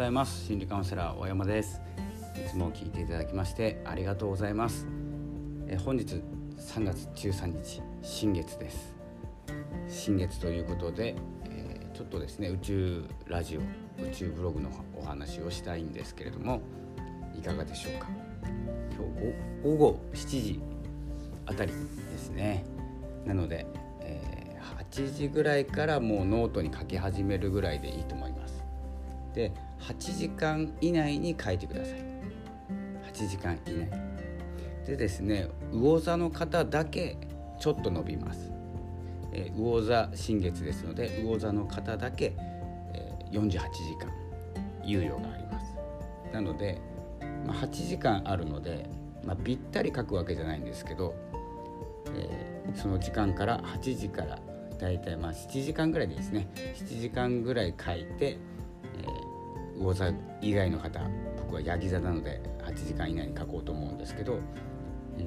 ございます。心理カウンセラー大山です。いつも聞いていただきましてありがとうございます。え本日3月13日新月です。新月ということで、えー、ちょっとですね宇宙ラジオ宇宙ブログのお話をしたいんですけれどもいかがでしょうか？今日午後7時あたりですね。なので、えー、8時ぐらいからもうノートに書き始めるぐらいでいいと思います。で8時間以内に書いてください。8時間以内。でですね魚座の方だけちょっと伸びます、えー、魚座新月ですので魚座の方だけ、えー、48時間猶予があります。なので、まあ、8時間あるので、まあ、ぴったり書くわけじゃないんですけど、えー、その時間から8時からだいたいまあ7時間ぐらいでいいですね。7時間ぐらい書いて魚座以外の方僕はヤギ座なので8時間以内に書こうと思うんですけど、え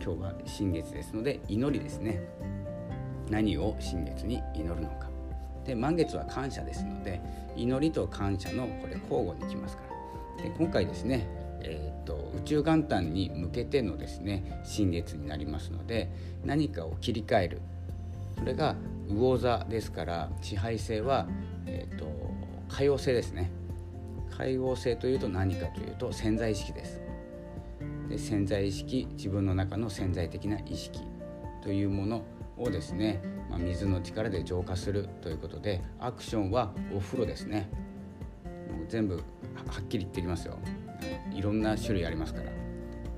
ー、今日は新月ですので祈りですね。何を新月に祈るのか。で満月は感謝ですので祈りと感謝のこれ交互にきますから。で今回ですね、えーと、と宇宙元旦に向けてのですね新月になりますので何かを切り替える。それが魚座ですから支配性は、えーと、と海王星ですね。海王星というと何かというと潜在意識です。で潜在意識自分の中の潜在的な意識というものをですね、まあ、水の力で浄化するということでアクションはお風呂ですね。もう全部はっきり言ってきますよ。いろんな種類ありますから。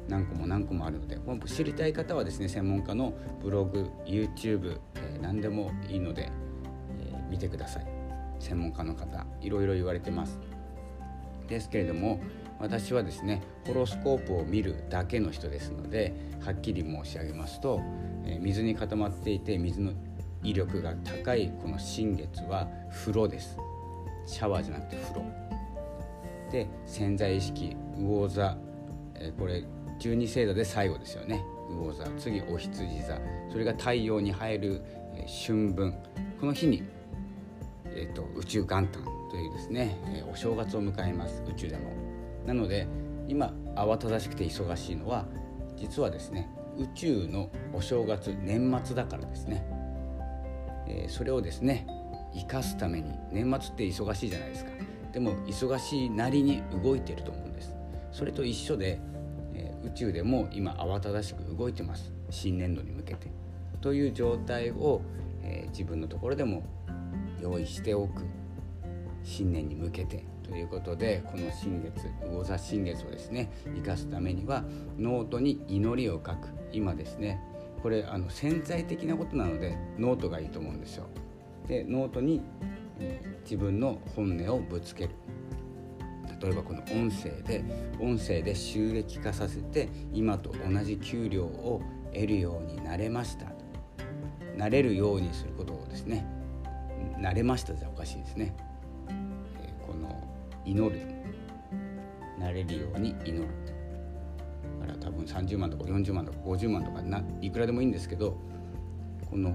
何個も何個もあるので。知りたい方はですね専門家のブログ YouTube、えー、何でもいいので、えー、見てください。専門家の方いろいろ言われてます。ですけれども私はですねホロスコープを見るだけの人ですのではっきり申し上げますと、え水に固まっていて水の威力が高いこの新月は風呂です。シャワーじゃなくて風呂。で潜在意識魚座、えこれ十二星座で最後ですよね。魚座。次お羊座。それが太陽に入る、え春分。この日に、えーと宇宙元旦。というですね、えお正月を迎えます宇宙でも。なので今慌ただしくて忙しいのは実はですね宇宙のお正月年末だからですね、え、それをですね生かすために年末って忙しいじゃないですか。でも忙しいなりに動いてると思うんです。それと一緒で、え、宇宙でも今慌ただしく動いてます。新年度に向けて。という状態を、え、自分のところでも用意しておく。新年に向けてということでこの新月魚座新月をですね生かすためにはノートに祈りを書く。今ですねこれあの潜在的なことなのでノートがいいと思うんですよ。でノートに自分の本音をぶつける。例えばこの音声で音声で収益化させて今と同じ給料を得るようになれました。なれるようにすることをですねなれましたじゃおかしいですね。祈る。なれるように祈る。だから多分30万とか40万とか50万とかないくらでもいいんですけどこの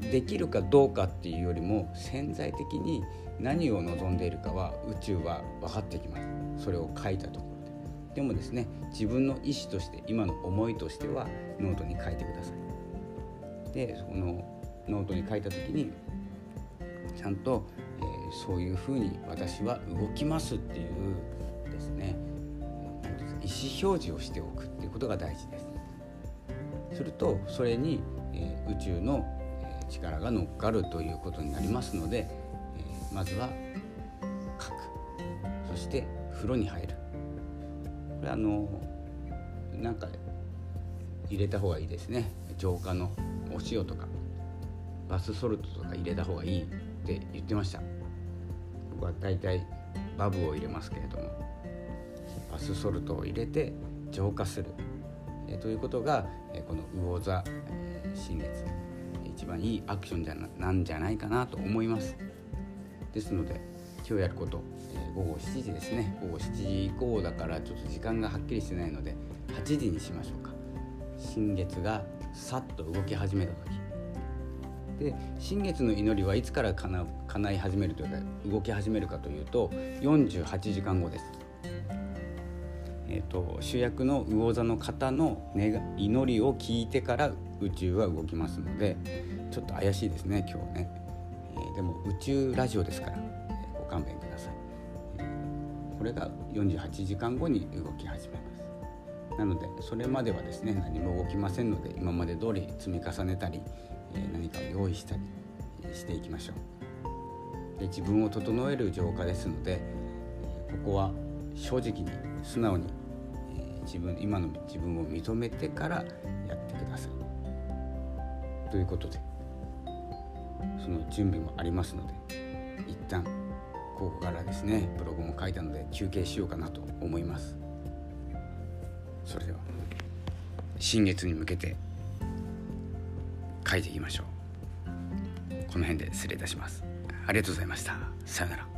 できるかどうかっていうよりも潜在的に何を望んでいるかは宇宙は分かってきます。それを書いたところで。でもですね自分の意思として今の思いとしてはノートに書いてください。でそのノートに書いた時にちゃんとそういうふうに私は動きますっていうですね意思表示をしておくっていうことが大事です。するとそれに、え、宇宙の、え、力が乗っかるということになりますので、え、まずは書くそして風呂に入るこれあのなんか入れた方がいいですね浄化のお塩とかバスソルトとか入れた方がいいって言ってました。僕は大体バブを入れますけれどもバスソルトを入れて浄化する、えということが、えこの魚座、新月一番いいアクションじゃななんじゃないかなと思います。ですので今日やること、え午後7時ですね。午後7時以降だからちょっと時間がはっきりしてないので8時にしましょうか。新月がさっと動き始めた時。で新月の祈りはいつから叶叶い始めるというか動き始めるかというと48時間後です。えーと、主役の魚座の方の祈りを聞いてから宇宙は動きますのでちょっと怪しいですね今日ね、えー、でも宇宙ラジオですから、えー、ご勘弁ください、えー、これが48時間後に動き始めます。なのでそれまではですね何も動きませんので今まで通り積み重ねたり、え何かを用意したりしていきましょうで自分を整える浄化ですのでここは正直に素直に、自分今の自分を認めてからやってください。ということでその準備もありますので一旦ここからですねブログも書いたので休憩しようかなと思います。それでは新月に向けて書いていきましょう。この辺で失礼いたします。ありがとうございました。さようなら。